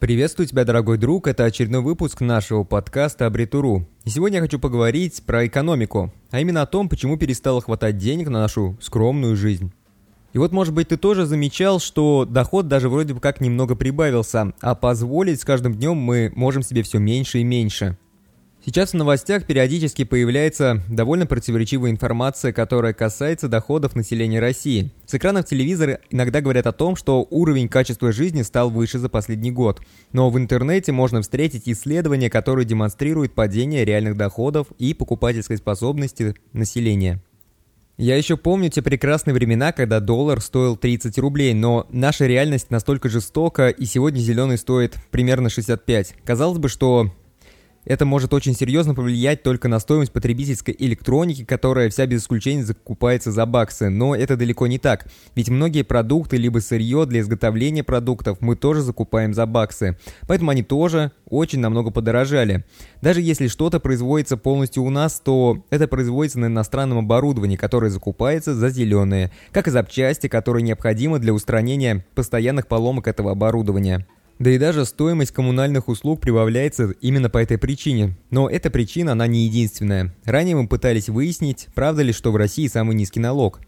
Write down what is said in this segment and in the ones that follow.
Приветствую тебя, дорогой друг, это очередной выпуск нашего подкаста Абритуру. Сегодня я хочу поговорить про экономику, а именно о том, почему перестало хватать денег на нашу скромную жизнь. И вот, может быть, ты тоже замечал, что доход даже вроде бы как немного прибавился, а позволить с каждым днем мы можем себе все меньше и меньше – Сейчас в новостях периодически появляется довольно противоречивая информация, которая касается доходов населения России. С экранов телевизора иногда говорят о том, что уровень качества жизни стал выше за последний год. Но в интернете можно встретить исследования, которые демонстрируют падение реальных доходов и покупательской способности населения. Я еще помню те прекрасные времена, когда доллар стоил 30 рублей, но наша реальность настолько жестока, и сегодня зеленый стоит примерно 65. Казалось бы, что это может очень серьезно повлиять только на стоимость потребительской электроники, которая вся без исключения закупается за баксы. Но это далеко не так. Ведь многие продукты, либо сырье для изготовления продуктов мы тоже закупаем за баксы. Поэтому они тоже очень намного подорожали. Даже если что-то производится полностью у нас, то это производится на иностранном оборудовании, которое закупается за зеленые, как и запчасти, которые необходимы для устранения постоянных поломок этого оборудования. Да и даже стоимость коммунальных услуг прибавляется именно по этой причине. Но эта причина, она не единственная. Ранее мы пытались выяснить, правда ли, что в России самый низкий налог.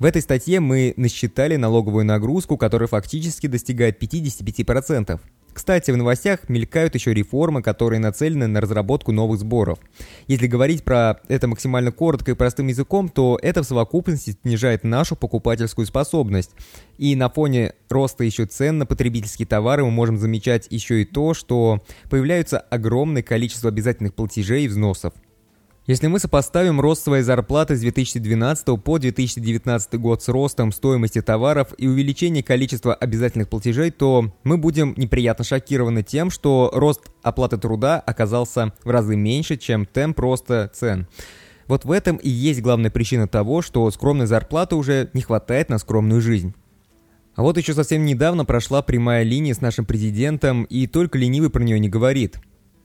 В этой статье мы насчитали налоговую нагрузку, которая фактически достигает 55%. Кстати, в новостях мелькают еще реформы, которые нацелены на разработку новых сборов. Если говорить про это максимально коротко и простым языком, то это в совокупности снижает нашу покупательскую способность. И на фоне роста еще цен на потребительские товары мы можем замечать еще и то, что появляется огромное количество обязательных платежей и взносов. Если мы сопоставим рост своей зарплаты с 2012 по 2019 год с ростом стоимости товаров и увеличением количества обязательных платежей, то мы будем неприятно шокированы тем, что рост оплаты труда оказался в разы меньше, чем темп роста цен. Вот в этом и есть главная причина того, что скромной зарплаты уже не хватает на скромную жизнь. А вот еще совсем недавно прошла прямая линия с нашим президентом, и только ленивый про нее не говорит.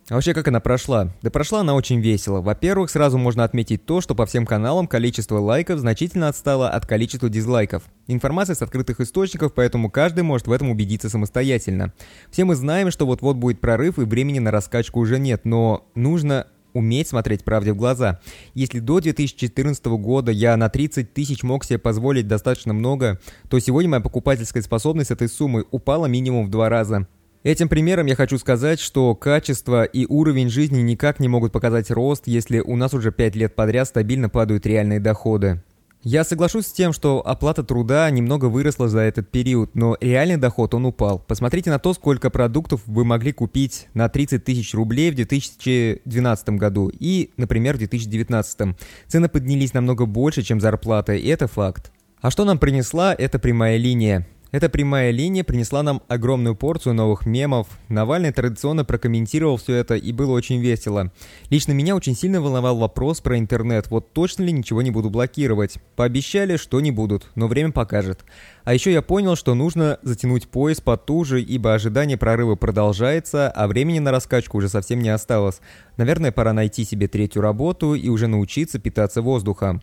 А вообще, как она прошла? Да прошла она очень весело. Во-первых, сразу можно отметить то, что по всем каналам количество лайков значительно отстало от количества дизлайков. Информация с открытых источников, поэтому каждый может в этом убедиться самостоятельно. Все мы знаем, что вот-вот будет прорыв и времени на раскачку уже нет, но нужно уметь смотреть правде в глаза. Если до 2014 года я на 30 тысяч мог себе позволить достаточно много, то сегодня моя покупательская способность этой суммы упала минимум в два раза. Этим примером я хочу сказать, что качество и уровень жизни никак не могут показать рост, если у нас уже 5 лет подряд стабильно падают реальные доходы. Я соглашусь с тем, что оплата труда немного выросла за этот период, но реальный доход он упал. Посмотрите на то, сколько продуктов вы могли купить на 30 тысяч рублей в 2012 году и, например, в 2019. Цены поднялись намного больше, чем зарплата, и это факт. А что нам принесла эта прямая линия? Эта прямая линия принесла нам огромную порцию новых мемов. Навальный традиционно прокомментировал все это и было очень весело. Лично меня очень сильно волновал вопрос про интернет. Вот точно ли ничего не буду блокировать? Пообещали, что не будут, но время покажет. А еще я понял, что нужно затянуть пояс потуже, ибо ожидание прорыва продолжается, а времени на раскачку уже совсем не осталось. Наверное, пора найти себе третью работу и уже научиться питаться воздухом.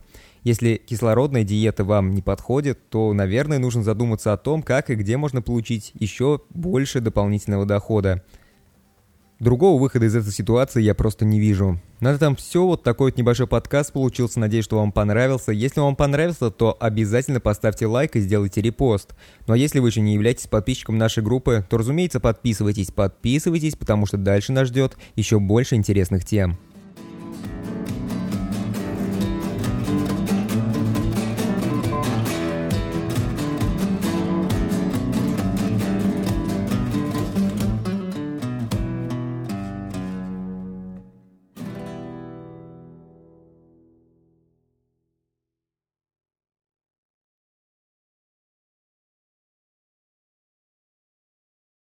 Если кислородная диета вам не подходит, то, наверное, нужно задуматься о том, как и где можно получить еще больше дополнительного дохода. Другого выхода из этой ситуации я просто не вижу. На этом все. Вот такой вот небольшой подкаст получился. Надеюсь, что вам понравился. Если вам понравился, то обязательно поставьте лайк и сделайте репост. Ну а если вы еще не являетесь подписчиком нашей группы, то, разумеется, подписывайтесь. Подписывайтесь, потому что дальше нас ждет еще больше интересных тем.